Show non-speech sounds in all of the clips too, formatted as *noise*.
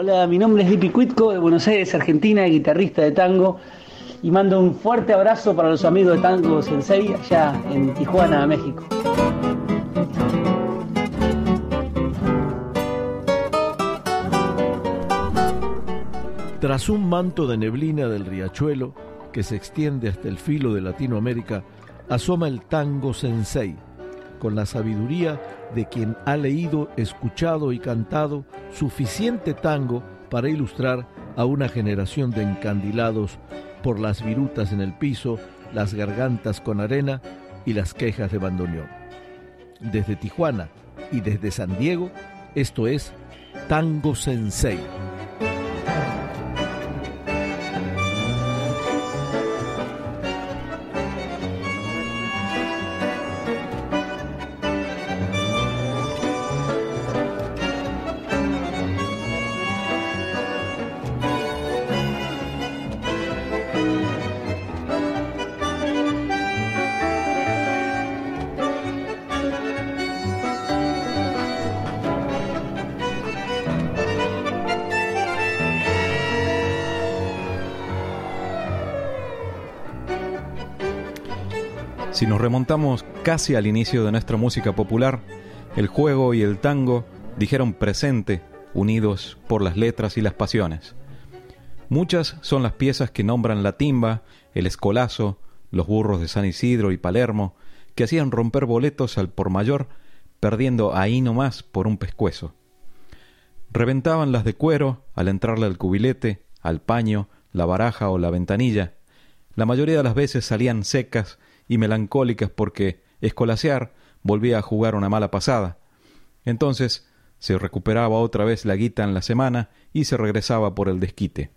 Hola, mi nombre es Lipi Cuitco de Buenos Aires, Argentina, guitarrista de tango. Y mando un fuerte abrazo para los amigos de Tango Sensei allá en Tijuana, México. Tras un manto de neblina del riachuelo que se extiende hasta el filo de Latinoamérica, asoma el tango sensei, con la sabiduría de quien ha leído, escuchado y cantado suficiente tango para ilustrar a una generación de encandilados por las virutas en el piso, las gargantas con arena y las quejas de bandoneón. Desde Tijuana y desde San Diego, esto es Tango Sensei. Si nos remontamos casi al inicio de nuestra música popular, el juego y el tango dijeron presente, unidos por las letras y las pasiones. Muchas son las piezas que nombran la timba, el escolazo, los burros de San Isidro y Palermo, que hacían romper boletos al por mayor, perdiendo ahí nomás por un pescuezo. Reventaban las de cuero al entrarle al cubilete, al paño, la baraja o la ventanilla. La mayoría de las veces salían secas y melancólicas porque escolasear volvía a jugar una mala pasada. Entonces se recuperaba otra vez la guita en la semana y se regresaba por el desquite.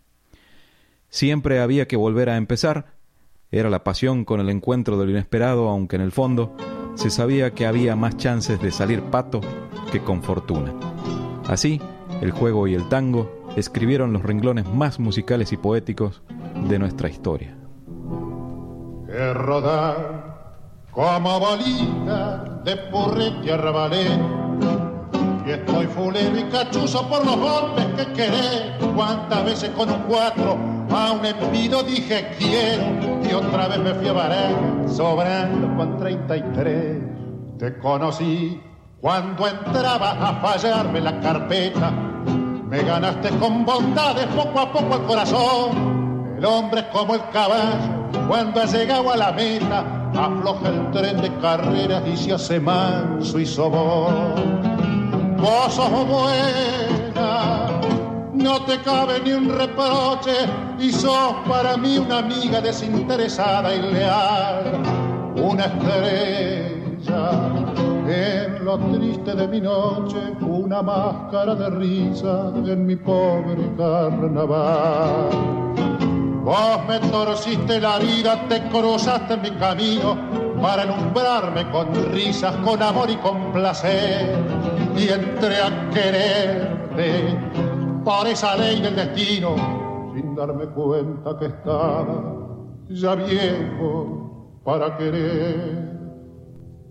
Siempre había que volver a empezar, era la pasión con el encuentro de lo inesperado, aunque en el fondo se sabía que había más chances de salir pato que con fortuna. Así, el juego y el tango escribieron los renglones más musicales y poéticos de nuestra historia que rodar como bolita de purrete arrabalé. Y estoy fulero y cachuzo por los golpes que querés. Cuántas veces con un cuatro a un envido dije quiero. Y otra vez me fui a varar sobrando con 33. Te conocí cuando entrabas a fallarme la carpeta. Me ganaste con bondades poco a poco el corazón. El hombre es como el caballo cuando has llegado a la meta, afloja el tren de carreras y se hace manso y sobón. Vos sos buena, no te cabe ni un reproche y sos para mí una amiga desinteresada y leal, una estrella en lo triste de mi noche, una máscara de risa en mi pobre carnaval. Vos me torciste la vida, te cruzaste mi camino para alumbrarme con risas, con amor y con placer. Y entré a quererte por esa ley del destino, sin darme cuenta que estaba ya viejo para querer.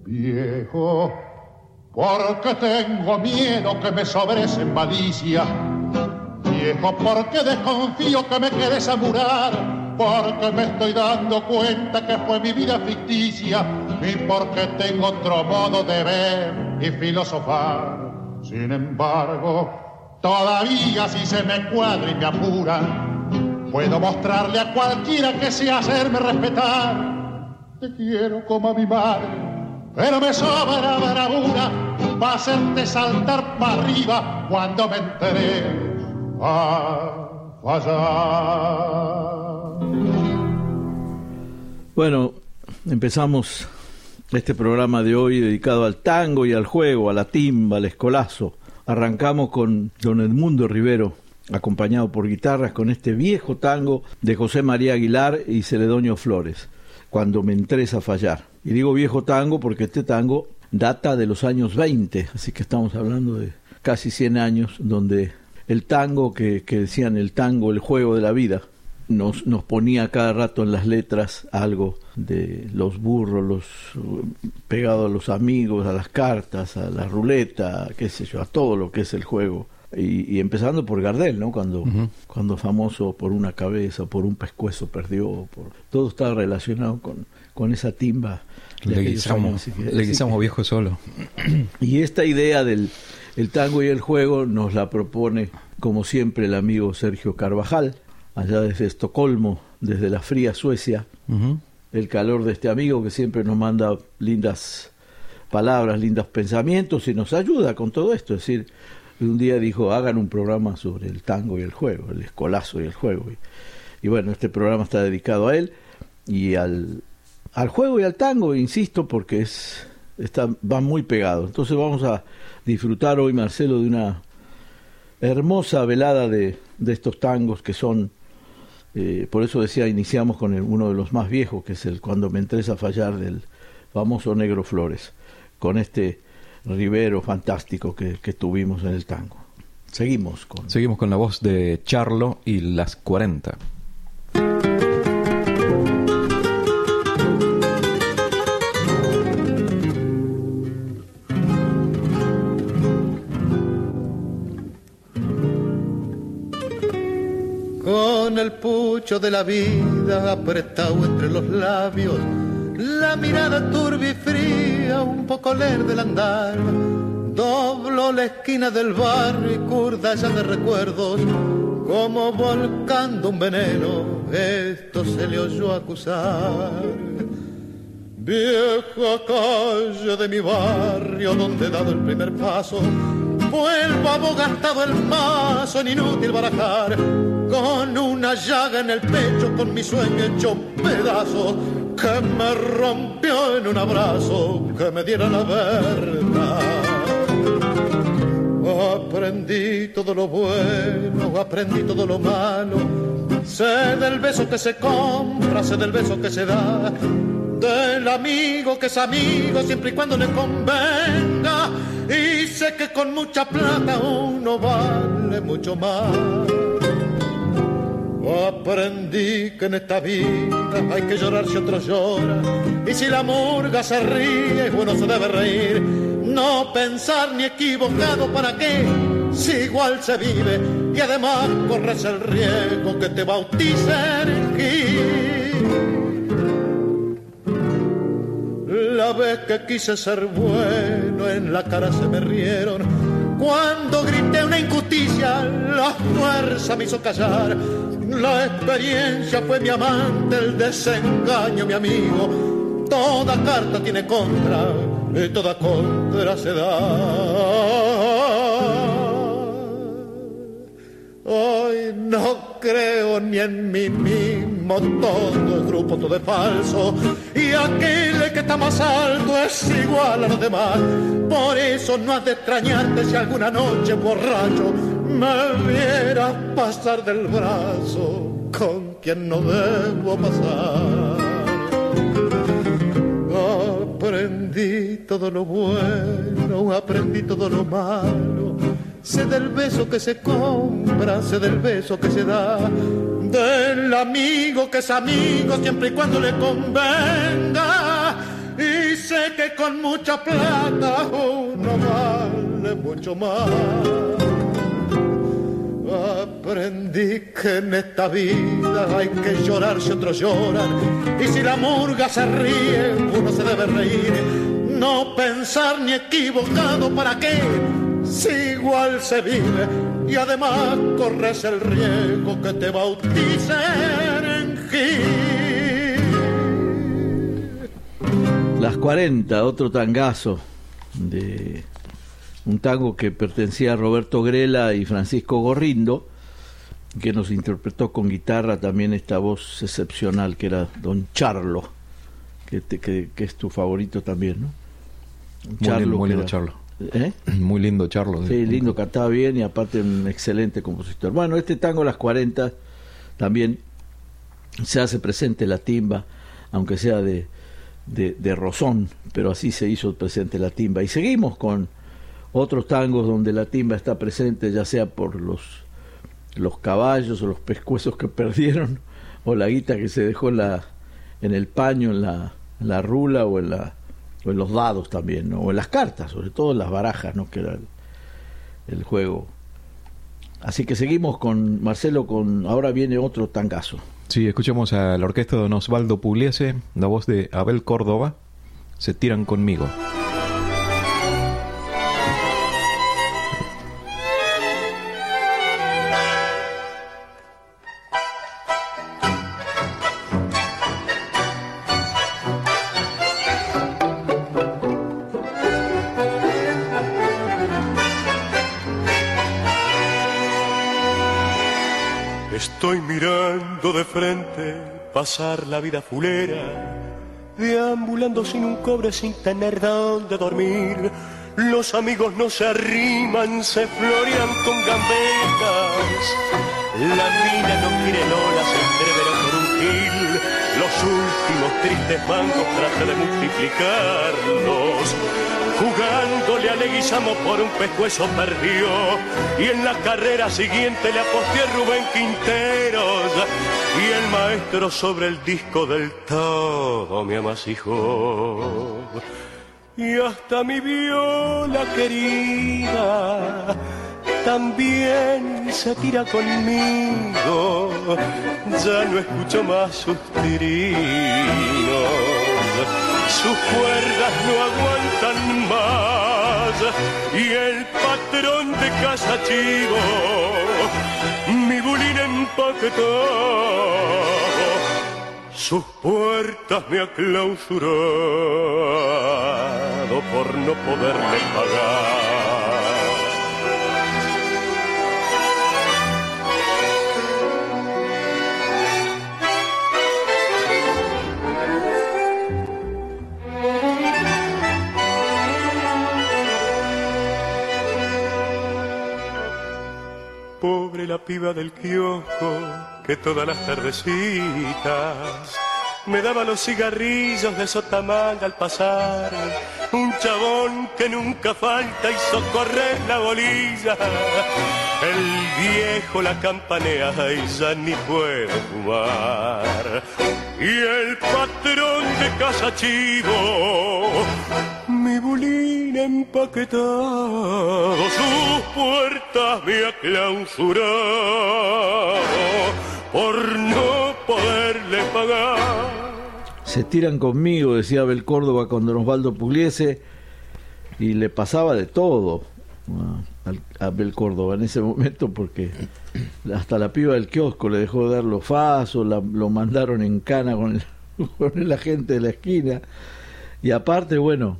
Viejo, porque tengo miedo que me sobresen malicia viejo, porque desconfío que me quedes a murar, porque me estoy dando cuenta que fue mi vida ficticia y porque tengo otro modo de ver y filosofar. Sin embargo, todavía si se me cuadra y me apura, puedo mostrarle a cualquiera que sea hacerme respetar. Te quiero como a mi madre, pero me sobra bravura va a hacerte saltar para arriba cuando me enteré bueno, empezamos este programa de hoy dedicado al tango y al juego, a la timba, al escolazo. Arrancamos con don Edmundo Rivero, acompañado por guitarras, con este viejo tango de José María Aguilar y Celedonio Flores, cuando me entres a fallar. Y digo viejo tango porque este tango data de los años 20, así que estamos hablando de casi 100 años, donde el tango que, decían el tango, el juego de la vida, nos, nos ponía cada rato en las letras algo de los burros, los pegados a los amigos, a las cartas, a la ruleta, qué sé yo, a todo lo que es el juego Y, empezando por Gardel, ¿no? Cuando, cuando famoso por una cabeza, por un pescuezo perdió, por, todo está relacionado con, con esa timba. Le guisamos, le guisamos viejo solo. Y esta idea del el tango y el juego nos la propone, como siempre, el amigo Sergio Carvajal, allá desde Estocolmo, desde la fría Suecia. El calor de este amigo que siempre nos manda lindas palabras, lindos pensamientos y nos ayuda con todo esto. Es decir, un día dijo, hagan un programa sobre el tango y el juego, el escolazo y el juego. Y, bueno, este programa está dedicado a él y al, al juego y al tango, insisto, porque es está, muy pegados. Entonces vamos a disfrutar hoy, Marcelo, de una hermosa velada de, de estos tangos que son, eh, por eso decía, iniciamos con uno de los más viejos, que es el Cuando me entres a fallar del famoso Negro Flores, con este Rivero fantástico que, tuvimos en el tango. Seguimos con... Seguimos con la voz de Charlo y las 40. Con el pucho de la vida apretado entre los labios la mirada turbia y fría, un poco leer del andar. Doblo la esquina del barrio y curda ya de recuerdos, como volcando un veneno, esto se le oyó acusar. Vieja calle de mi barrio donde he dado el primer paso, vuelvo abogantado el mazo en inútil barajar, con una llaga en el pecho, con mi sueño hecho pedazo que me rompió en un abrazo que me diera la verdad. Aprendí todo lo bueno, aprendí todo lo malo. Sé del beso que se compra, sé del beso que se da. Del amigo que es amigo siempre y cuando le convenga. Y sé que con mucha plata uno vale mucho más. Aprendí que en esta vida hay que llorar si otro llora. Y si la murga se ríe, uno se debe reír. No pensar ni equivocado para qué, si igual se vive. Y además corres el riesgo que te bauticen La vez que quise ser bueno, en la cara se me rieron. Cuando grité una injusticia, la fuerza me hizo callar la experiencia fue mi amante, el desengaño mi amigo. Toda carta tiene contra y toda contra se da. Hoy no creo ni en mí mismo, todo el grupo todo es falso. Y aquel que está más alto es igual a los demás. Por eso no has de extrañarte si alguna noche borracho me viera pasar del brazo con quien no debo pasar. Aprendí todo lo bueno, aprendí todo lo malo. Sé del beso que se compra, sé del beso que se da. Del amigo que es amigo siempre y cuando le convenga. Y sé que con mucha plata uno vale mucho más. Aprendí que en esta vida hay que llorar si otros lloran. Y si la murga se ríe, uno se debe reír. No pensar ni equivocado para qué, si igual se vive. Y además corres el riesgo que te bauticen en Gil. Las 40, otro tangazo de un tango que pertenecía a Roberto Grela y Francisco Gorrindo, que nos interpretó con guitarra también esta voz excepcional que era Don Charlo, que, que, es tu favorito también, ¿no? muy, lindo, Charlo. ¿Eh? *clears throat* Muy lindo Charlo. Sí, lindo, cantaba bien y aparte un excelente compositor. Bueno, este tango Las 40 también se hace presente la timba, aunque sea de, de, de rozón, pero así se hizo presente la timba. Y seguimos con otros tangos donde la timba está presente, ya sea por los, los caballos o los pescuezos que *laughs* perdieron, o la guita que se dejó en, la, en el paño, en la, la rula o en, la, o en los dados también, o en las cartas, sobre todo en las barajas, ¿no? que era el, juego Así que seguimos con Marcelo, con ahora viene otro tangazo. Sí, escuchamos a la orquesta de Don Osvaldo Pugliese, la voz de Abel Córdoba, Se tiran conmigo. Estoy mirando de frente pasar la vida fulera, deambulando sin un cobre, sin tener dónde dormir. Los amigos no se arriman, se florean con gambetas. La mina no quiere lola, se Los últimos tristes bancos trata de multiplicarlos. Jugándole a Leguizamo por un pescuezo perdió y en la carrera siguiente le aposté a Rubén Quinteros y el maestro sobre el disco del todo me amasijó y hasta mi viola querida también se tira conmigo ya no escucho más sus tirinos sus cuerdas no aguantan más y el patrón de casa chivo, mi bulín empaquetado, sus puertas me ha clausurado por no poderle pagar. Pobre la piba del kiosco que todas las tardecitas me daba los cigarrillos de sotamanga al pasar. Un chabón que nunca falta y socorrer la bolilla. El viejo la campanea y ya ni puede fumar. Y el patrón de casa chivo, mi bulín empaquetado, sus puertas me ha clausurado por no poderle pagar. Se tiran conmigo, decía Abel Córdoba con Don Osvaldo Pugliese, y le pasaba de todo a Abel Córdoba en ese momento porque hasta la piba del kiosco le dejó de dar los fasos, lo mandaron en cana con el, *laughs* con el agente de la esquina, y aparte, bueno,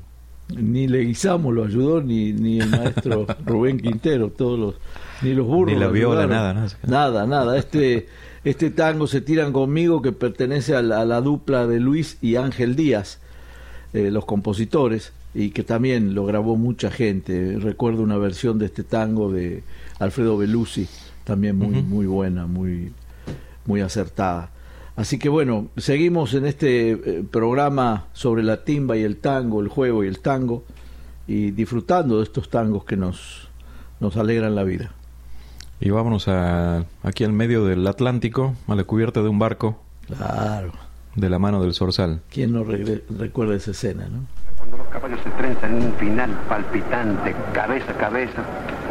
ni Leguizamo lo ayudó, ni, ni el maestro *laughs* Rubén Quintero, todos los, ni los burros. Ni la viola, nada, ¿no? Nada, nada. Este, este tango se tiran conmigo que pertenece a la, a la dupla de Luis y Ángel Díaz, eh, los compositores, y que también lo grabó mucha gente. Recuerdo una versión de este tango de Alfredo Belusi, también muy, muy buena, muy, muy acertada. Así que bueno, seguimos en este eh, programa sobre la timba y el tango, el juego y el tango, y disfrutando de estos tangos que nos, nos alegran la vida. Y vámonos a, aquí al medio del Atlántico, a la cubierta de un barco, Claro. de la mano del Zorzal. ¿Quién no recuerda esa escena, no? Cuando los caballos se trenzan en un final palpitante, cabeza a cabeza,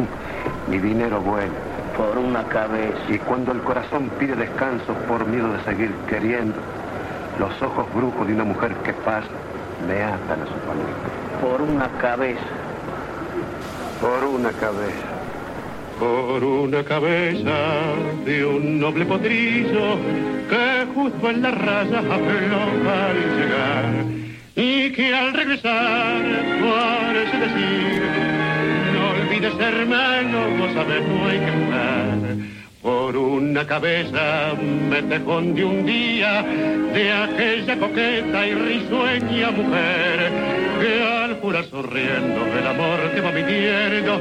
*laughs* mi dinero vuela. Por una cabeza. Y cuando el corazón pide descanso por miedo de seguir queriendo, los ojos brujos de una mujer que pasa me atan a su paleta. Por una cabeza. Por una cabeza. por una cabeza de un noble potrillo que justo en la raya afloja al llegar y que al regresar parece decir no olvides hermano, vos sabés no hay que jugar. Por una cabeza me tejón de un día de aquella coqueta y risueña mujer que al jurar sonriendo del amor que va mintiendo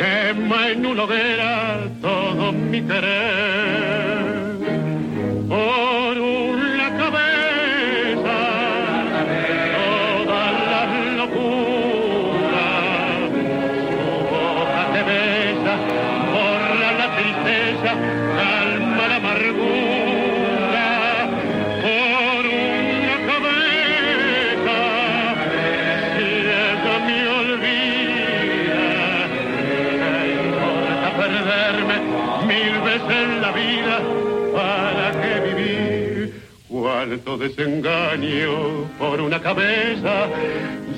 quema en una hoguera todo mi querer. Por Cuánto desengaño por una cabeza,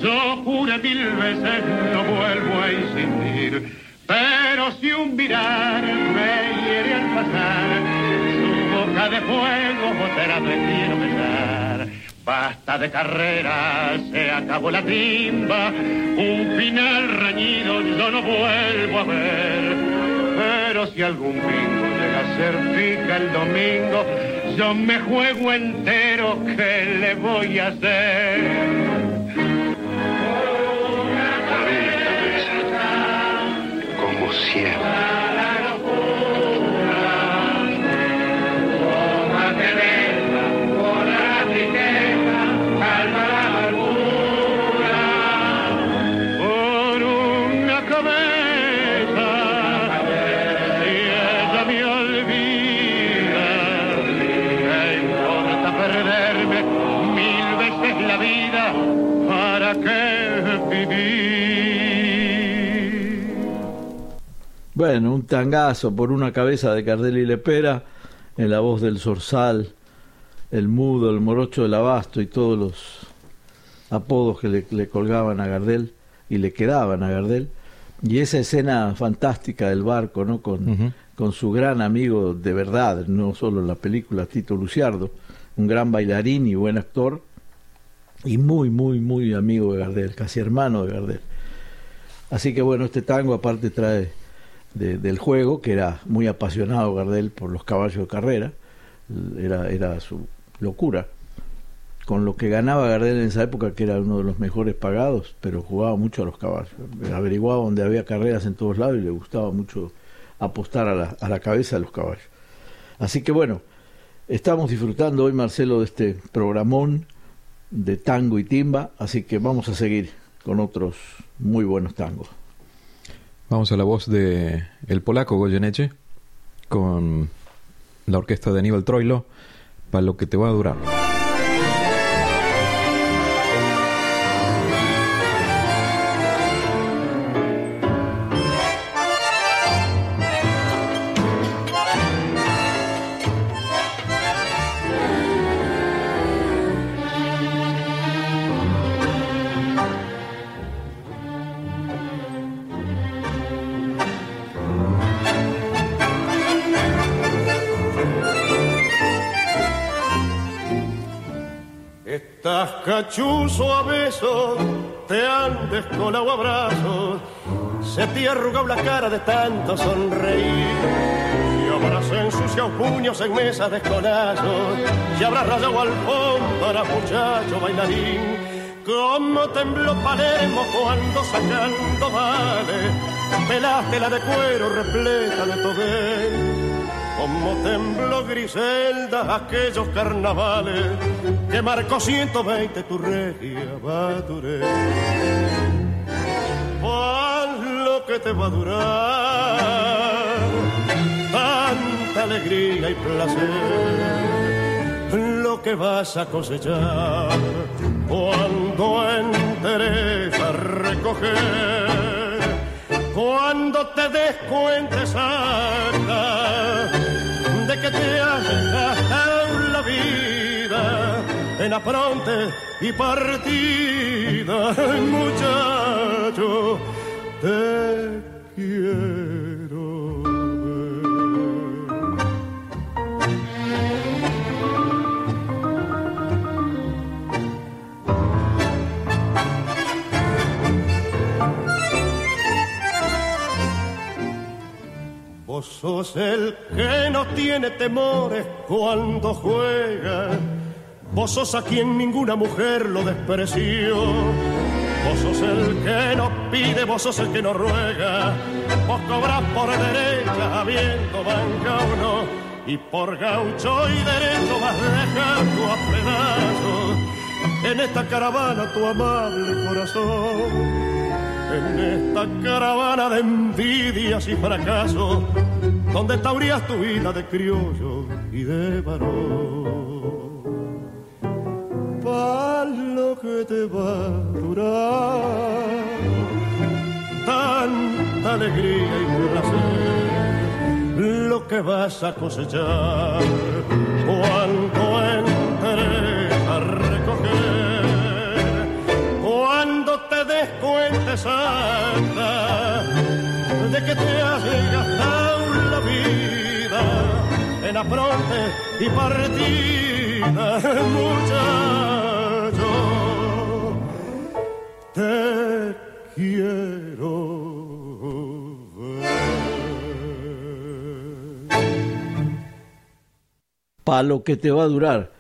yo juré mil veces no vuelvo a insistir. Pero si un mirar me hiere al pasar, su boca de fuego te la prefiero besar. Basta de carrera, se acabó la timba, un final reñido yo no vuelvo a ver. Pero si algún bingo llega a ser pica el domingo, yo me juego entero, ¿qué le voy a hacer? como siempre. Bueno, un tangazo por una cabeza de Gardel y Lepera, en la voz del Zorzal, el Mudo, el Morocho del Abasto y todos los apodos que le, le colgaban a Gardel y le quedaban a Gardel. Y esa escena fantástica del barco, ¿no? Con su gran amigo de verdad, no solo en la película, Tito Luciardo, un gran bailarín y buen actor, y muy, muy, muy amigo de Gardel, casi hermano de Gardel. Así que bueno, este tango aparte trae de- del juego, que era muy apasionado Gardel por los caballos de carrera, era, era su locura. Con lo que ganaba Gardel en esa época, que era uno de los mejores pagados, pero jugaba mucho a los caballos. Averiguaba donde había carreras en todos lados y le gustaba mucho apostar a la, a la cabeza de los caballos. Así que bueno, estamos disfrutando hoy, Marcelo, de este programón de tango y timba, así que vamos a seguir con otros muy buenos tangos. Vamos a la voz de el polaco Goyeneche con la orquesta de Aníbal Troilo para lo que te va a durar. Han descolado abrazos, se te ha arrugado la cara de tanto sonreír. Y habrás ensuciado puños en mesas de escolazos, y habrás rayado alfombra, muchacho bailarín. Como tembló Palermo cuando sacando vale, pelaste la de cuero repleta de tobel. Como tembló Griselda aquellos carnavales que marcó 120 tu regia Baturé. Que te va a durar. Tanta alegría y placer, lo que vas a cosechar cuando enteres a recoger, cuando te des cuenta exacta de que te has gastado la vida en apronte y partida, muchacho, te quiero ver. Vos sos el que no tiene temores cuando juega. Vos sos a quien ninguna mujer lo despreció. Vos sos el que no pide, vos sos el que no ruega. Vos cobras por derecha, habiendo banca o no. Y por gaucho y derecho vas dejando a pedazos en esta caravana tu amable corazón en esta caravana de envidias y fracasos, donde taurías tu vida de criollo y de varón. Pa' que te va a durar. Tanta alegría y placer, lo que vas a cosechar cuando entres a recoger, cuando te des cuenta santa de que te has gastado la vida en apronte y partida, muchacho, te quiero. Palo que te va a durar.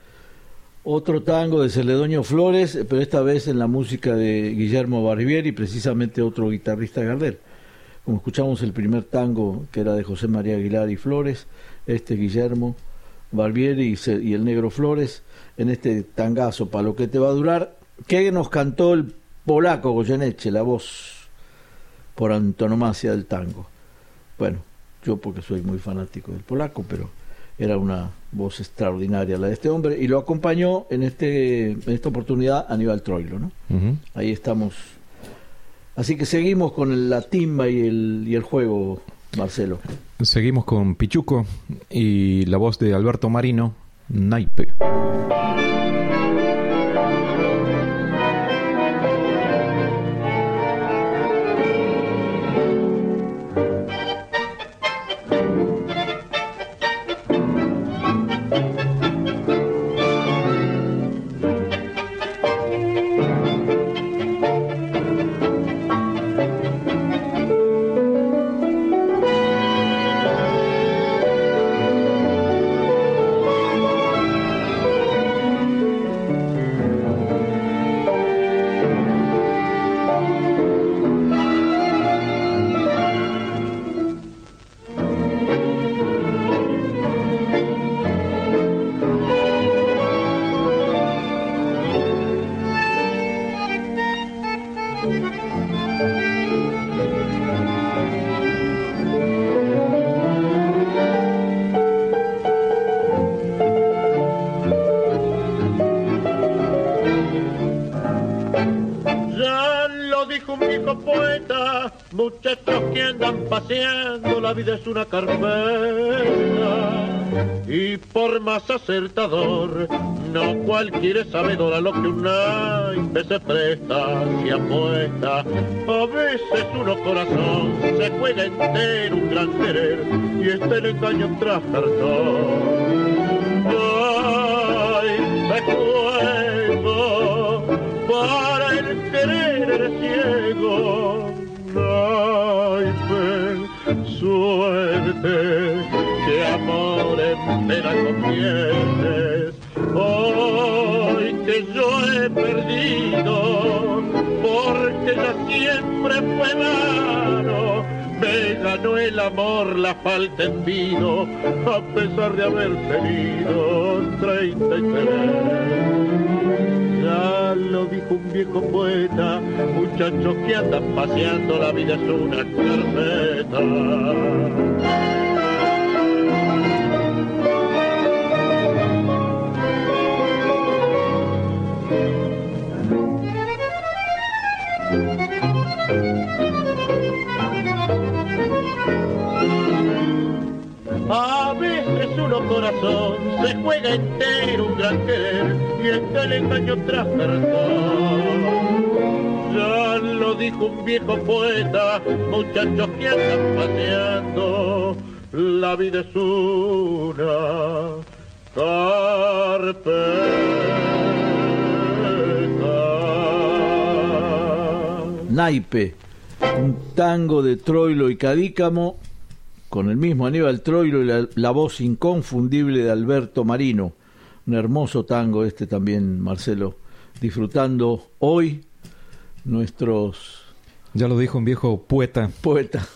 Otro tango de Celedonio Flores, pero esta vez en la música de Guillermo Barbieri, precisamente otro guitarrista Gardel. Como escuchamos el primer tango que era de José María Aguilar y Flores, este Guillermo Barbieri y, el negro Flores, en este tangazo, Palo que te va a durar, que nos cantó el polaco Goyeneche, la voz por antonomasia del tango. Bueno, yo porque soy muy fanático del polaco, pero era una voz extraordinaria la de este hombre y lo acompañó en este en esta oportunidad Aníbal Troilo, ¿no? Ahí estamos. Así que seguimos con la timba y el, y el juego, Marcelo. Seguimos con Pichuco y la voz de Alberto Marino, Naipe. Muchachos que andan paseando, la vida es una carpeta. Y por más acertador, no cualquiera es sabedor lo que un naipe se presta, se apuesta. A veces uno corazón se juega entero un gran querer y está el engaño tras cartón. Ay, me juego para el querer ciego. Suerte, que amor en pena conviertes. Hoy que yo he perdido, porque ya siempre fue vano. Me ganó el amor, la falta en vino, a pesar de haber tenido 33. Lo dijo un viejo poeta, muchachos que andan paseando, la vida es una carpeta. Uno corazón se juega entero un gran querer y está el engaño tras. Ya lo dijo un viejo poeta, muchachos que andan paseando, la vida es una carpeta. Naipe, un tango de Troilo y Cadícamo, con el mismo Aníbal Troilo y la, la voz inconfundible de Alberto Marino. Un hermoso tango este también, Marcelo, disfrutando hoy nuestros Ya lo dijo un viejo poeta. poetas.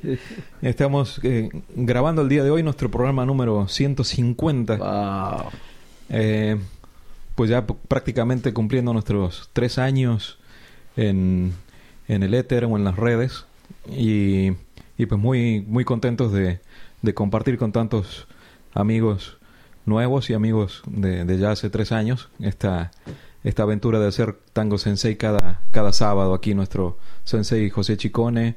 *laughs* Estamos eh, grabando el día de hoy nuestro programa número 150. Wow. Eh, pues ya prácticamente cumpliendo nuestros tres años en, en el éter o en las redes. Y, y pues muy, muy contentos de, de compartir con tantos amigos nuevos y amigos de, ya hace tres años esta, esta aventura de hacer Tango Sensei cada, cada sábado aquí nuestro Sensei José Chicone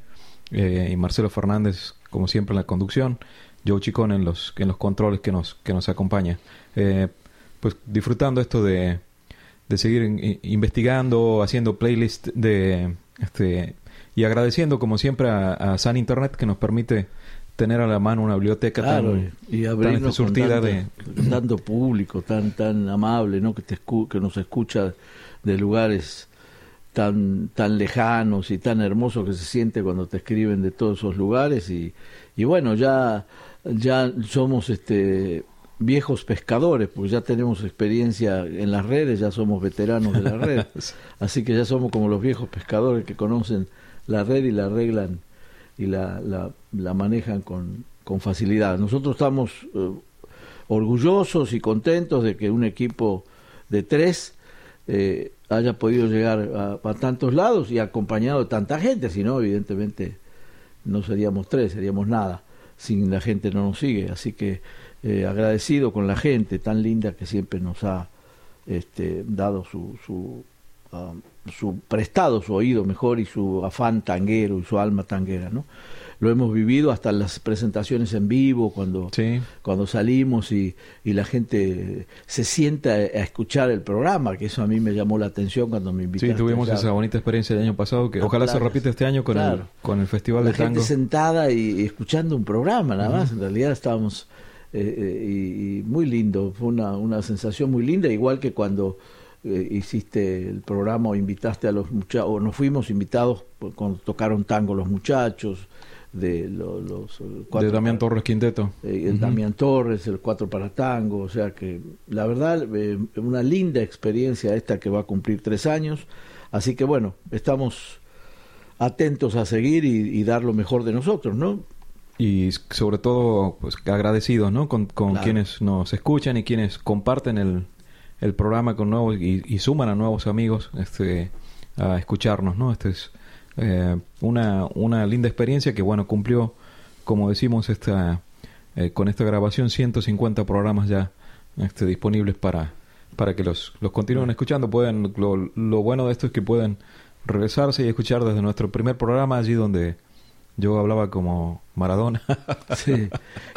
eh, y Marcelo Fernández como siempre en la conducción Joe Chicón en los, en los controles que nos, que nos acompaña. Eh, pues disfrutando esto de, de seguir investigando, haciendo playlist de este y agradeciendo como siempre a, a, San Internet que nos permite tener a la mano una biblioteca tan, y tan surtida de tanto público tan tan amable no que te que nos escucha de lugares tan tan lejanos y tan hermosos que se siente cuando te escriben de todos esos lugares. Y, y bueno ya ya somos este viejos pescadores, porque ya tenemos experiencia en las redes, ya somos veteranos de las redes, *laughs* así que ya somos como los viejos pescadores que conocen la red y la arreglan y la, la, manejan con, con, facilidad. Nosotros estamos eh, orgullosos y contentos de que un equipo de tres eh, haya podido llegar a, tantos lados y acompañado de tanta gente, si no, evidentemente no seríamos tres, seríamos nada, sin la gente no nos sigue, así que eh, agradecido con la gente tan linda que siempre nos ha este, dado su, uh, su prestado su oído mejor y su afán tanguero y su alma tanguera, ¿no? Lo hemos vivido hasta las presentaciones en vivo, cuando, sí. cuando salimos y, y, la gente se sienta a escuchar el programa, que eso a mí me llamó la atención cuando me invitaron. Sí, tuvimos esa bonita experiencia el año pasado, que ojalá se repita este año con, claro. el, con el Festival la de Tango. gente sentada y, y, escuchando un programa, nada más, uh -huh. en realidad estábamos eh, eh, y, y, muy lindo, fue una, una sensación muy linda, igual que cuando eh, hiciste el programa o invitaste a los muchachos, o nos fuimos invitados cuando tocaron tango los muchachos, de los, los cuatro de Damián Torres Quinteto, eh, el uh -huh. Damián Torres, el cuatro para tango, o sea que la verdad eh, una linda experiencia esta que va a cumplir tres años, así que bueno, estamos atentos a seguir y, y dar lo mejor de nosotros, ¿no? y sobre todo pues agradecidos ¿no? con, con claro. quienes nos escuchan y quienes comparten el, el programa con nuevos y, y, suman a nuevos amigos este a escucharnos no este es eh, una una linda experiencia que bueno cumplió como decimos esta eh, con esta grabación 150 programas ya este, disponibles para para que los los continúen escuchando. Pueden lo, lo bueno de esto es que pueden regresarse y escuchar desde nuestro primer programa allí donde yo hablaba como Maradona. *laughs* sí.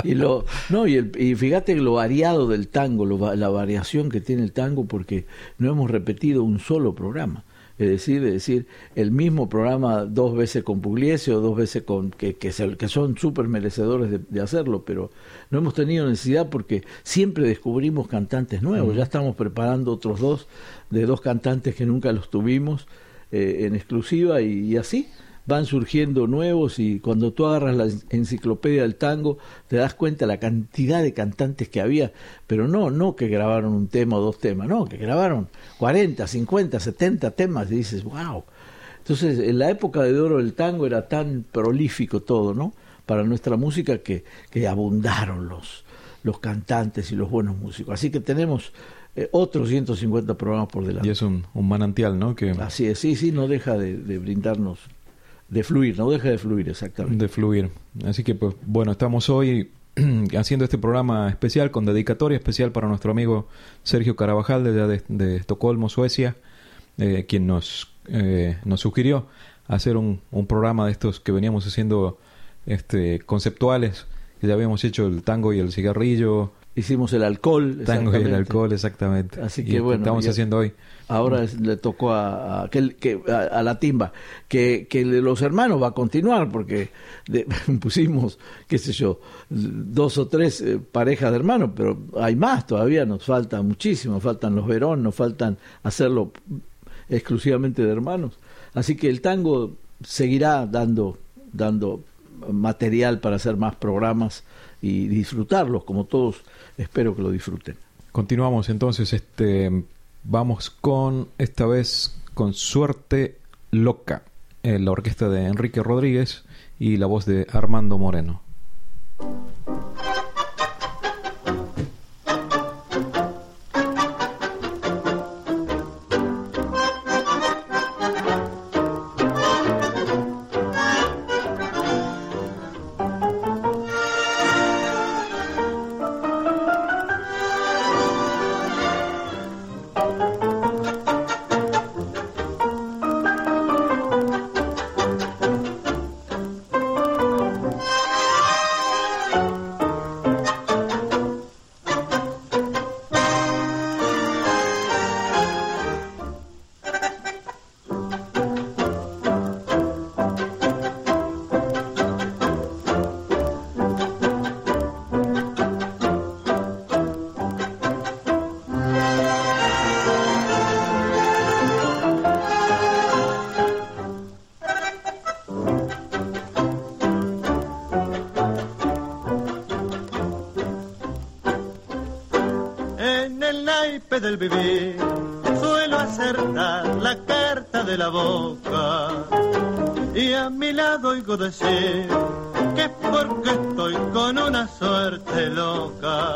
Y lo no y, el, y fíjate lo variado del tango, lo, la variación que tiene el tango porque no hemos repetido un solo programa. Es decir, es decir, el mismo programa dos veces con Pugliese o dos veces con que, que, se, que son súper merecedores de, de, hacerlo, pero no hemos tenido necesidad porque siempre descubrimos cantantes nuevos. Uh -huh. Ya estamos preparando otros dos de dos cantantes que nunca los tuvimos eh, en exclusiva y, y así van surgiendo nuevos y cuando tú agarras la enciclopedia del tango te das cuenta la cantidad de cantantes que había, pero no, no que grabaron un tema o dos temas, no, que grabaron 40, 50, 70 temas y dices, wow. Entonces, en la época de oro del tango era tan prolífico todo, ¿no? Para nuestra música que, que abundaron los, los cantantes y los buenos músicos. Así que tenemos eh, otros 150 programas por delante. Y es un, un manantial, ¿no? Que... Así es, sí, sí, no deja de, de brindarnos de fluir, no deja de fluir exactamente. De fluir. Así que pues bueno, estamos hoy *clears throat* haciendo este programa especial con dedicatoria especial para nuestro amigo Sergio Carabajal de, de, de Estocolmo, Suecia, eh, quien nos, eh, nos sugirió hacer un, un, programa de estos que veníamos haciendo este conceptuales, que ya habíamos hecho el tango y el cigarrillo, hicimos el alcohol. Tango y el alcohol, exactamente. Así que y bueno. Estamos haciendo hoy. Ahora es, le tocó a, a, que, que, a, a, la timba, que, que los hermanos va a continuar, porque de, *laughs* pusimos, qué sé yo, dos o tres eh, parejas de hermanos, pero hay más todavía, nos falta muchísimo, faltan los Verón, nos faltan hacerlo exclusivamente de hermanos. Así que el tango seguirá dando, dando material para hacer más programas y disfrutarlos como todos espero que lo disfruten. Continuamos entonces, este vamos con esta vez con Suerte Loca, eh, la orquesta de Enrique Rodríguez y la voz de Armando Moreno.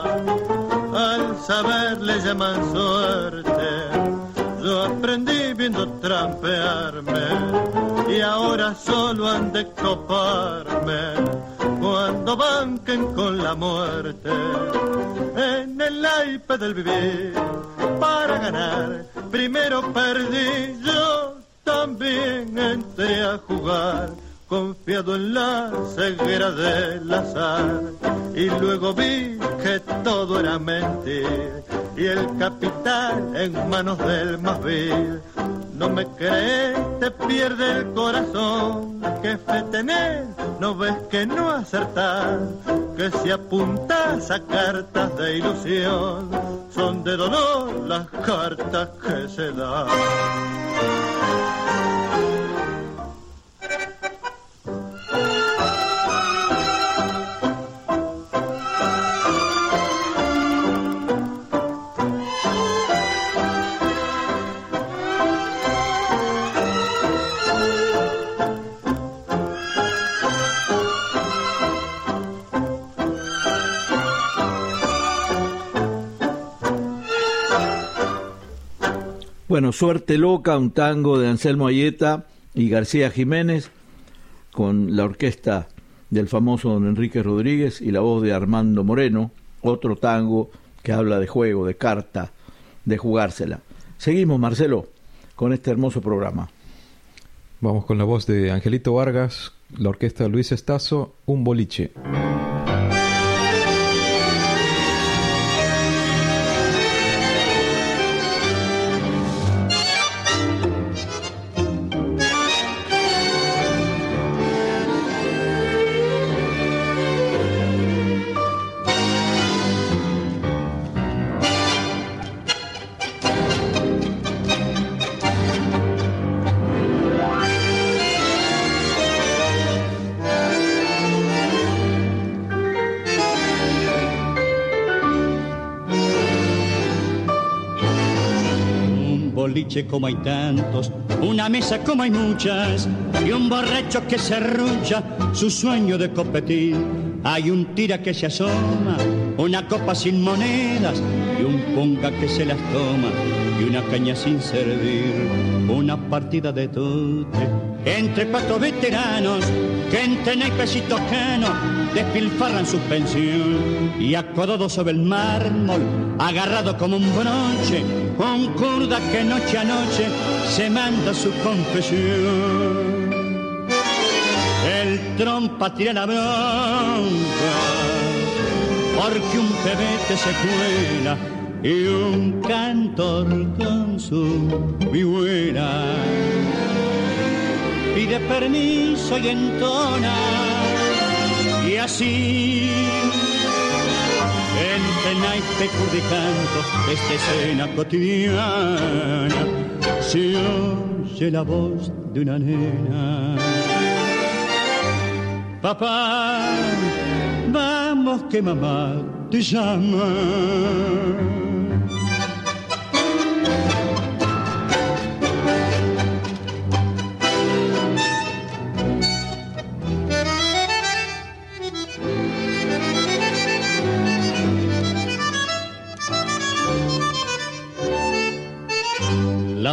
Al saber le llaman suerte, yo aprendí viendo trampearme y ahora solo han de coparme cuando banquen con la muerte en el naipe del vivir para ganar. Primero perdí, yo también entré a jugar confiado en la ceguera del azar y luego vi que todo era mentir y el capital en manos del más vil no me crees, te pierde el corazón. Que fe tenés, no ves que no acertás. Que si apuntas a cartas de ilusión, son de dolor las cartas que se dan. Bueno, Suerte Loca, un tango de Anselmo Ayeta y García Jiménez, con la orquesta del famoso don Enrique Rodríguez y la voz de Armando Moreno, otro tango que habla de juego, de carta, de jugársela. Seguimos, Marcelo, con este hermoso programa. Vamos con la voz de Angelito Vargas, la orquesta de Luis Estazo, Un boliche. Como hay tantos, una mesa como hay muchas, y un borracho que se arrucha su sueño de competir. Hay un tira que se asoma, una copa sin monedas, y un punga que se las toma, y una caña sin servir, una partida de tute. Entre cuatro veteranos que entre naipes y tocano despilfarran su pensión y acodado sobre el mármol, agarrado como un broche, con curda que noche a noche se manda su confesión. El trompa tira la bronca, porque un pebete se cuela y un cantor con su vihuela pide permiso y entona y así entre naipe de canto esta escena cotidiana se oye la voz de una nena. Papá, vamos que mamá te llama.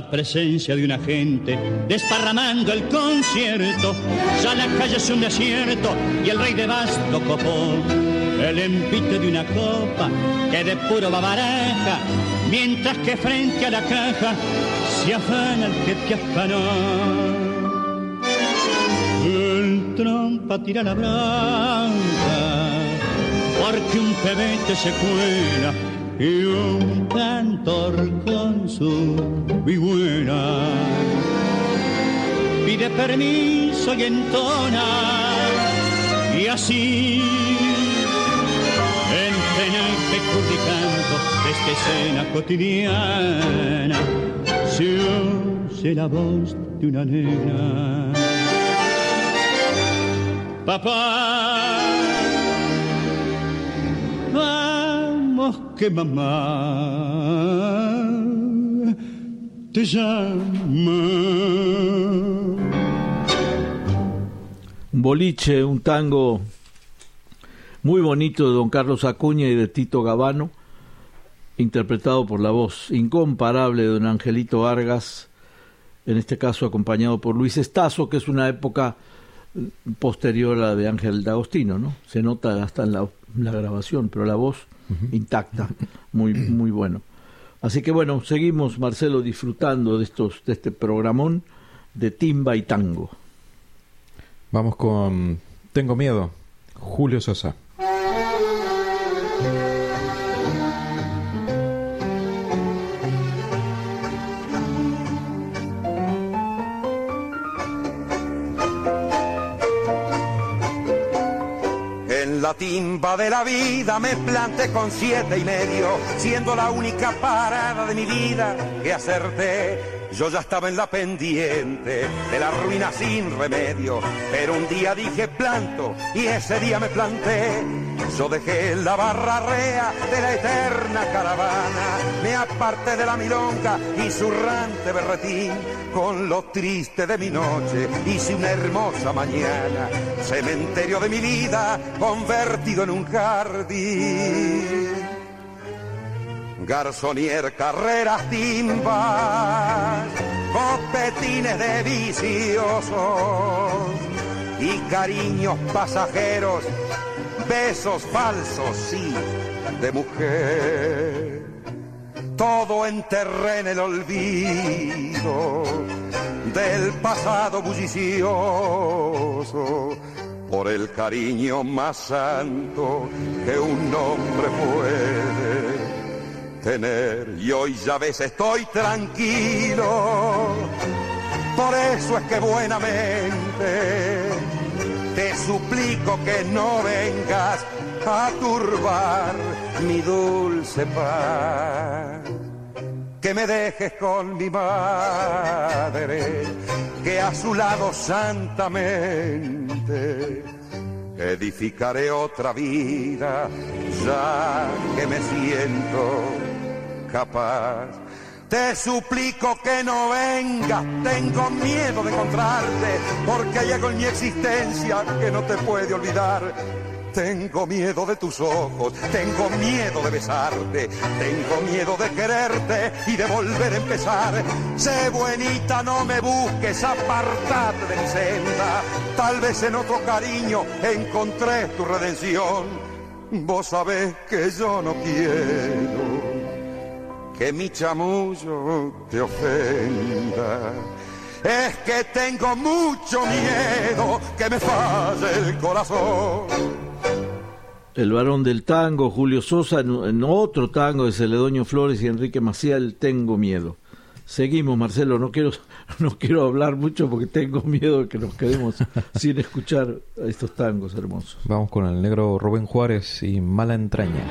Presencia de una gente desparramando el concierto. Ya la calle es un desierto y el rey de basto copó el envite de una copa que de puro babaraja, mientras que frente a la caja se afana el que te afanó. El trompa tira la blanca, porque un pebete se cuela y un cantor con su vihuela. Pide permiso y entona y así entre el canto esta escena cotidiana. Se oye la voz de una nena. Papá que mamá te llama. Boliche, un tango muy bonito de don Carlos Acuña y de Tito Gabano, interpretado por la voz incomparable de don Angelito Vargas, en este caso acompañado por Luis Estazo, que es una época posterior a la de Ángel D'Agostino, ¿no? Se nota hasta en la grabación, pero la voz intacta, muy, muy bueno. Así que bueno, seguimos, Marcelo, disfrutando de, estos, de este programón de timba y tango. Vamos con Tengo miedo, Julio Sosa. La timba de la vida me planté con siete y medio, siendo la única parada de mi vida que acerté. Yo ya estaba en la pendiente de la ruina sin remedio, pero un día dije planto y ese día me planté. Yo dejé la barrarrea de la eterna caravana, me aparté de la milonga y zurrante berretín, con lo triste de mi noche hice una hermosa mañana, cementerio de mi vida convertido en un jardín. Garzonier, carreras, timbas, copetines de viciosos y cariños pasajeros, besos falsos, sí, de mujer. Todo enterré en el olvido del pasado bullicioso por el cariño más santo que un hombre puede y hoy ya ves estoy tranquilo. Por eso es que buenamente te suplico que no vengas a turbar mi dulce paz. Que me dejes con mi madre, que a su lado santamente edificaré otra vida, ya que me siento capaz. Te suplico que no vengas, tengo miedo de encontrarte, porque hay algo en mi existencia que no te puede olvidar. Tengo miedo de tus ojos, tengo miedo de besarte, tengo miedo de quererte y de volver a empezar. Sé buenita, no me busques, apartate de mi senda. Tal vez en otro cariño encontré tu redención. Vos sabés que yo no quiero que mi chamullo te ofenda. Es que tengo mucho miedo que me falle el corazón. El varón del tango, Julio Sosa, en, otro tango de Celedonio Flores y Enrique Maciel, Tengo miedo. Seguimos, Marcelo, no quiero, *laughs* no quiero hablar mucho porque tengo miedo de que nos quedemos *laughs* sin escuchar estos tangos hermosos. Vamos con el negro Rubén Juárez y Mala Entraña.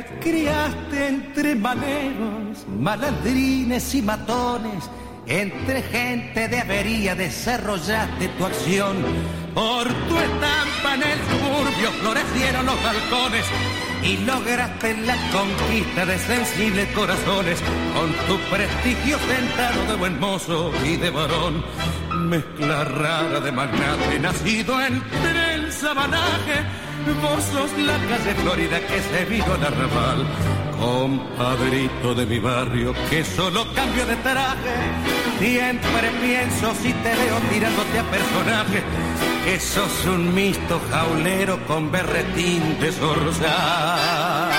Te criaste entre maneros, malandrines y matones, entre gente de avería desarrollaste tu acción. Por tu estampa en el suburbio florecieron los balcones y lograste la conquista de sensibles corazones con tu prestigio sentado de buen mozo y de varón. Mezcla rara de magnate nacido entre el sabanaje Vos sos la calle Florida que se vino al arrabal, compadrito de mi barrio que solo cambio de traje. Siempre pienso si te veo tirándote a personaje, que sos un misto jaulero con berretín de zorzal.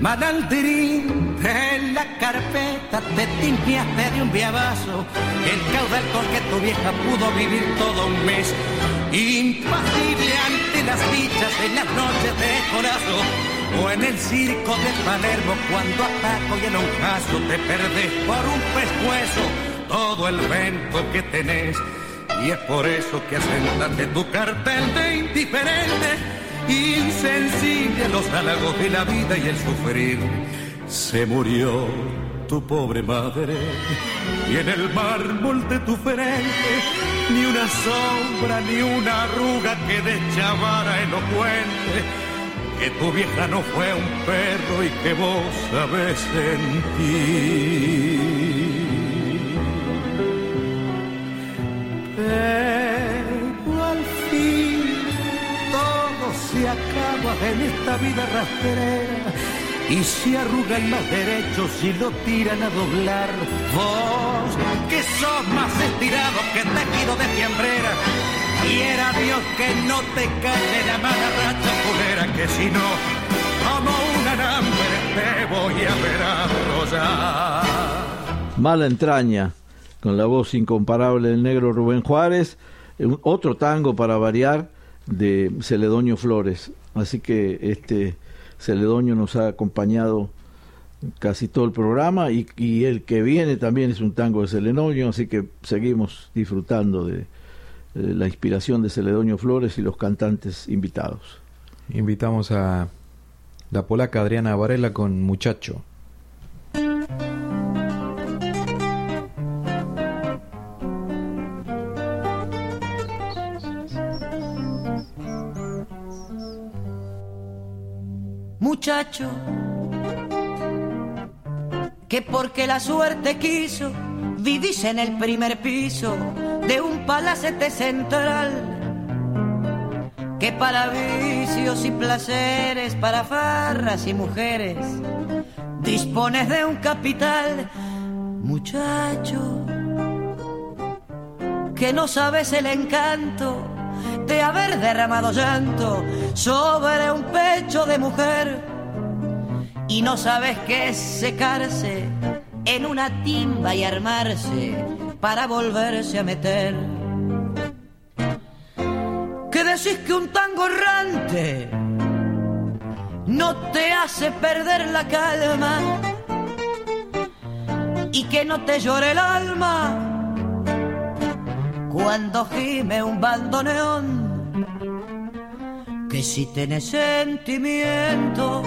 Manaldirín, en la carpeta te timpiaste de un viabazo, el caudal con que tu vieja pudo vivir todo un mes. Impasible ante las dichas en las noches de corazón, o en el circo de Palermo cuando ataco y el ocaso te perdés por un pescuezo todo el vento que tenés. Y es por eso que asentaste tu cartel de indiferente, insensible a los halagos de la vida y el sufrir. Se murió tu pobre madre y en el mármol de tu frente ni una sombra ni una arruga que deschavara elocuente que tu vieja no fue un perro y que vos sabes sentir. Pero al fin todo se acaba en esta vida rastrera y se arrugan los derechos y lo tiran a doblar. Vos, que sos más estirado que tejido de fiambrera, quiera Dios que no te cae la mala racha culera, que si no, como un alambre te voy a ver arrollar. Mala entraña, con la voz incomparable del negro Rubén Juárez, otro tango para variar de Celedonio Flores. Así que este Celedonio nos ha acompañado casi todo el programa y, el que viene también es un tango de Celedonio, así que seguimos disfrutando de, de, la inspiración de Celedonio Flores y los cantantes invitados. Invitamos a la polaca Adriana Varela con Muchacho. Muchacho que porque la suerte quiso vivís en el primer piso de un palacete central que para vicios y placeres, para farras y mujeres dispones de un capital, muchacho que no sabes el encanto de haber derramado llanto sobre un pecho de mujer y no sabes qué es secarse en una timba y armarse para volverse a meter. Que decís que un tango errante no te hace perder la calma y que no te llore el alma cuando gime un bandoneón. Que si tenés sentimiento,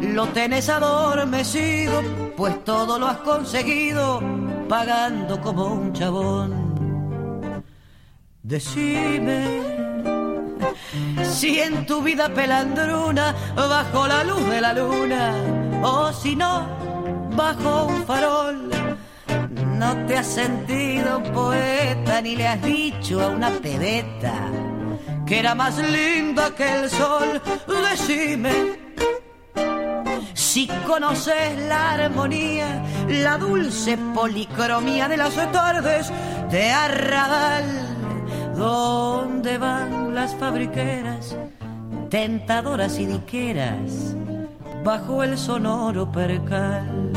lo tenés adormecido, pues todo lo has conseguido pagando como un chabón. Decime si en tu vida pelandruna, bajo la luz de la luna, o si no, bajo un farol no te has sentido poeta ni le has dicho a una pebeta que era más linda que el sol. Decime si conoces la armonía, la dulce policromía de las tardes de Arrabal, donde van las fabriqueras, tentadoras y diqueras, bajo el sonoro percal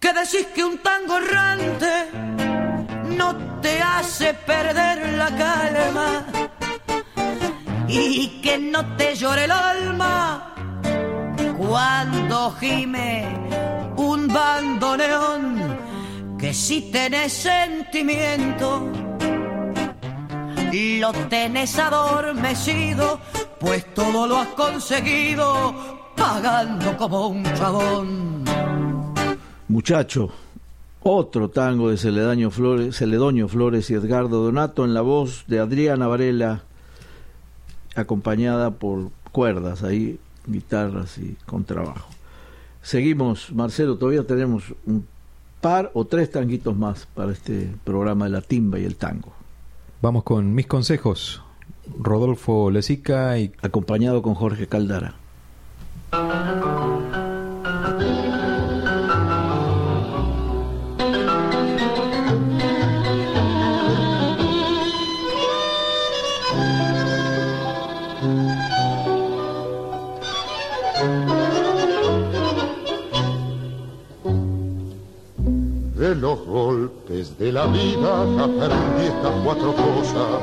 que decís que un tango errante no te hace perder la calma y que no te llore el alma cuando gime un bandoneón que si tenés sentimiento lo tenés adormecido pues todo lo has conseguido pagando como un chabón. Muchacho, otro tango de Celedonio Flores, Celedonio Flores y Edgardo Donato en la voz de Adriana Varela, acompañada por cuerdas ahí, guitarras y contrabajo. Seguimos, Marcelo, todavía tenemos un par o tres tanguitos más para este programa de la timba y el tango. Vamos con mis consejos. Rodolfo Lesica y acompañado con Jorge Caldara. Los golpes de la vida aprendí estas cuatro cosas.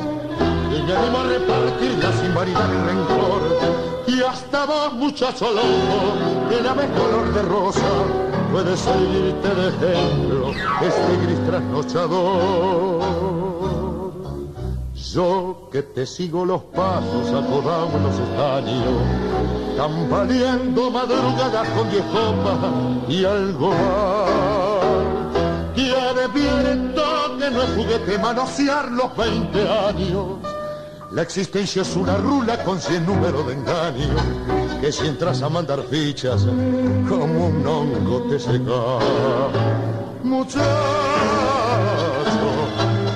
En me animo a repartirla sin vanidad ni rencor. Y hasta vos, muchacho loco, que la ves color de rosa, puedes seguirte de ejemplo este gris trasnochador. Yo que te sigo los pasos acodamos los estaños, campaneando madrugadas con diez copas y algo más. Que advierto que no es juguete manosear los 20 años. La existencia es una rula con cien números de engaño, que si entras a mandar fichas, como un hongo te seca. Muchacho,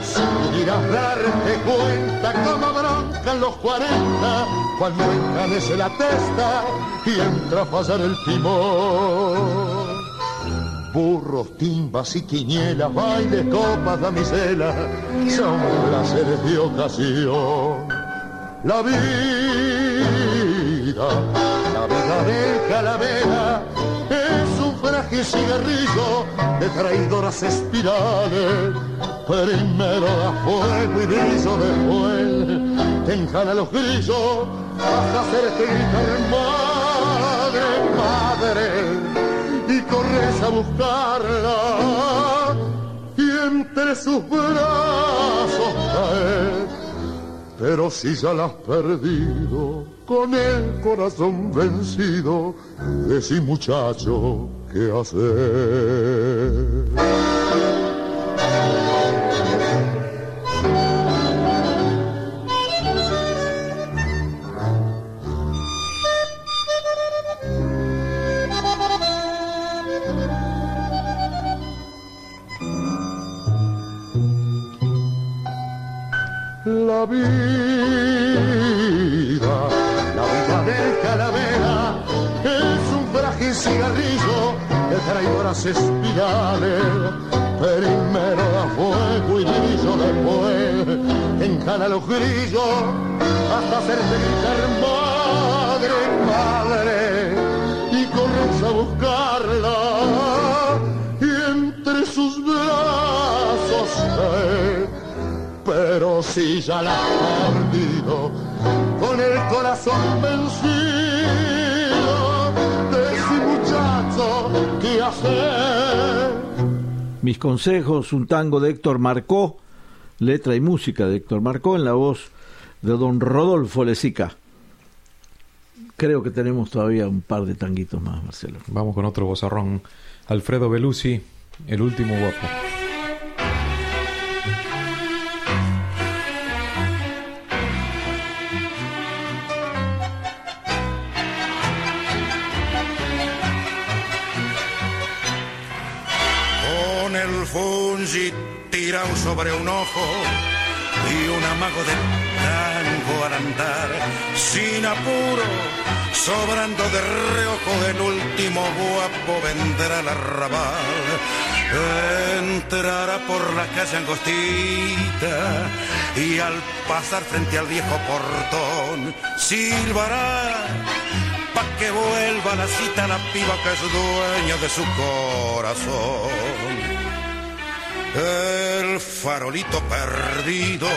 si pudieras darte cuenta cómo broncan los 40 cuando encanece la testa y entra a fallar el timón. Burros, timbas y quinielas, bailes, copas, damiselas, son placeres de ocasión. La vida, la vida de calavera, es un frágil cigarrillo de traidoras espirales. Primero da fuego y brillo después, te encana los grillos hasta hacerte gritar madre, madre corres a buscarla y entre sus brazos caer. Pero si ya la has perdido, con el corazón vencido, decí muchacho, ¿qué hacer? La vida, la vida de calavera es un frágil cigarrillo de traidoras espirales. Primero da fuego y brillo después encana los grillos hasta hacerte gritar madre, madre y corres a buscarla y entre sus brazos caer pero si ya la has perdido, con el corazón vencido, de ese muchacho, ¿qué hacer? Mis consejos, un tango de Héctor Marcó, letra y música de Héctor Marcó en la voz de don Rodolfo Lezica. Creo que tenemos todavía un par de tanguitos más, Marcelo. Vamos con otro bozarrón. Alfredo Belusi, el último guapo. Tirado sobre un ojo y un amago de tango al andar, sin apuro, sobrando de reojo el último guapo vendrá al arrabal. Entrará por la calle angostita y al pasar frente al viejo portón silbará pa' que vuelva la cita la piba que es dueña de su corazón. El farolito perdido,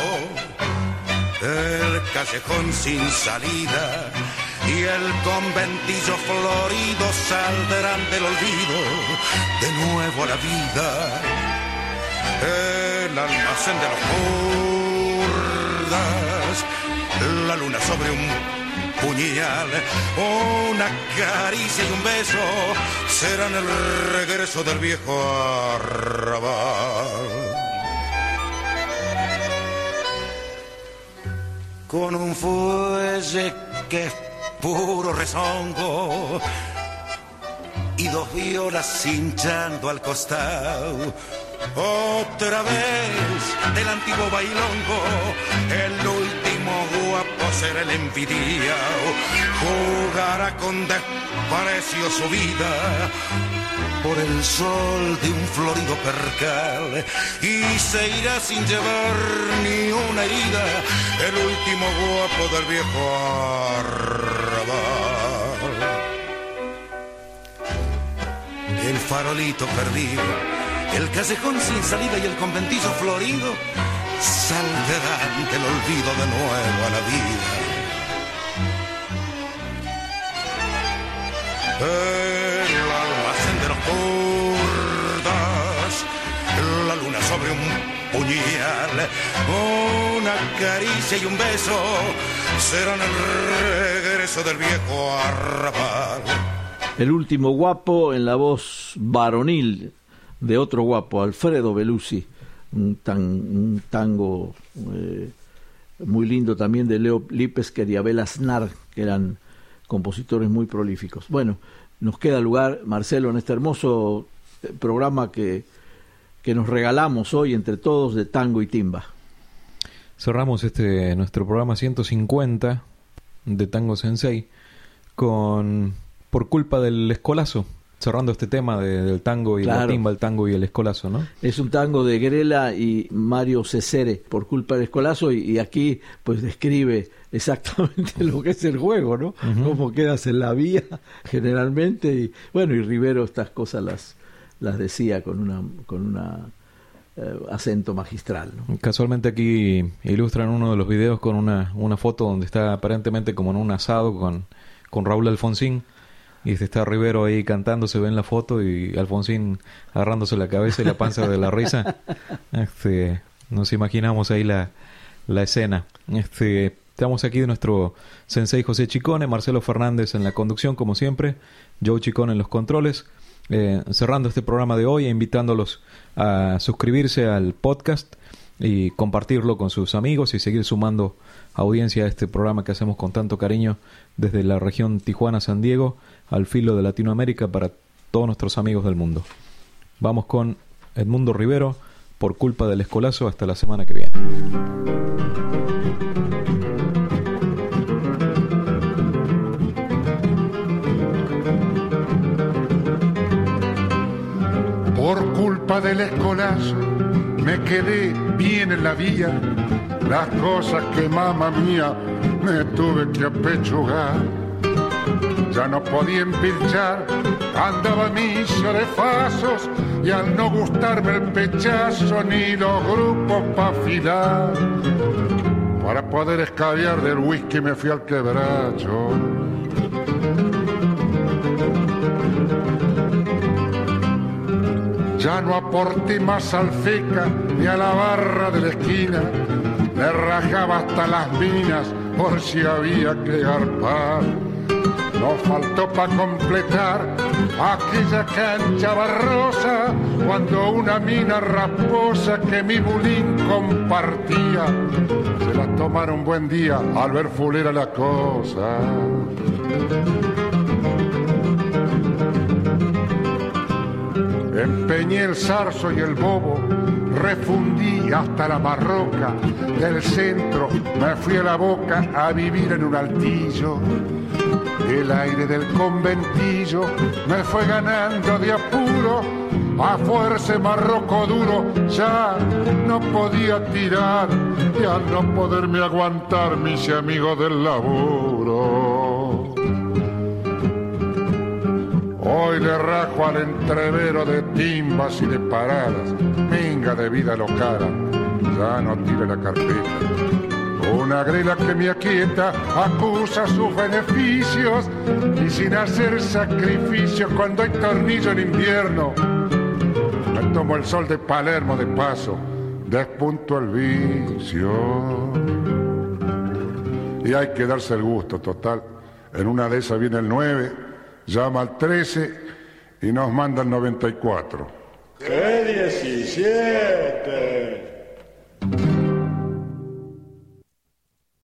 el callejón sin salida y el conventillo florido saldrán del olvido de nuevo la vida. El almacén de los burdas, la luna sobre un puñal, una caricia y un beso serán el regreso del viejo arrabal. Con un fuelle que es puro rezongo y dos violas hinchando al costado. Otra vez del antiguo bailongo, el último será el envidiado. Jugará con desprecio su vida por el sol de un florido percal y se irá sin llevar ni una herida el último guapo del viejo arrabal. El farolito perdido, el callejón sin salida y el conventillo florido saldrán del olvido de nuevo a la vida. El almacén de los kurdas, la luna sobre un puñal, una caricia y un beso serán el regreso del viejo arrabal. El último guapo en la voz varonil de otro guapo, Alfredo Belusi, un, tan, un tango eh, muy lindo también de Leo Lipesker y Abel Aznar, que eran compositores muy prolíficos. Bueno, nos queda lugar, Marcelo, en este hermoso eh, programa que, que nos regalamos hoy entre todos de tango y timba. Cerramos este nuestro programa 150 de Tango Sensei con por culpa del escolazo, cerrando este tema de, del tango y la timba, el tango y el escolazo, ¿no? Es un tango de Grela y Mario Cesere, por culpa del escolazo, y, y aquí pues describe exactamente *laughs* lo que es el juego, ¿no? Cómo quedas en la vía *laughs* generalmente, y bueno, y Rivero estas cosas las, las decía con una, con una eh, acento magistral. ¿no? Casualmente aquí ilustran uno de los videos con una, una foto donde está aparentemente como en un asado con, con Raúl Alfonsín y está Rivero ahí cantando, se ve en la foto y Alfonsín agarrándose la cabeza y la panza de la risa. *laughs* Este, nos imaginamos ahí la, la escena. Este, estamos aquí de nuestro sensei José Chicone, Marcelo Fernández en la conducción como siempre, Joe Chicone en los controles. Eh, cerrando este programa de hoy e invitándolos a suscribirse al podcast y compartirlo con sus amigos y seguir sumando audiencia a este programa que hacemos con tanto cariño desde la región Tijuana-San Diego al filo de Latinoamérica para todos nuestros amigos del mundo. Vamos con Edmundo Rivero por culpa del escolazo hasta la semana que viene. Por culpa del escolazo me quedé bien en la vía. Las cosas que mamá mía me tuve que apechugar. Ya no podía empilchar, andaba misa de y al no gustarme el pechazo ni los grupos pa' afilar. Para poder escabiar del whisky me fui al quebracho. Ya no aporté más al feca ni a la barra de la esquina. Me rajaba hasta las minas por si había que garpar. No faltó para completar aquella cancha barrosa cuando una mina rasposa que mi bulín compartía se la tomaron buen día al ver fulera la cosa. Empeñé el zarzo y el bobo, refundí hasta la marroca. Del centro me fui a la boca a vivir en un altillo. El aire del conventillo me fue ganando de apuro. A fuerza marroco duro ya no podía tirar y al no poderme aguantar mis amigos del laburo. Hoy le rajo al entrevero de timbas y de paradas, minga de vida lo cara, ya no tire la carpeta. Una grela que me aquieta acusa sus beneficios y sin hacer sacrificios cuando hay tornillo en invierno. Me tomo el sol de Palermo de paso, despunto el vicio. Y hay que darse el gusto total. En una de esas viene el 9 llama al 13 y nos manda el 94. ¡Qué 17!